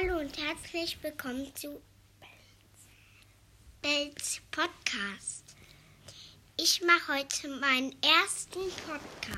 Hallo und herzlich willkommen zu Bells Podcast. Ich mache heute meinen ersten Podcast.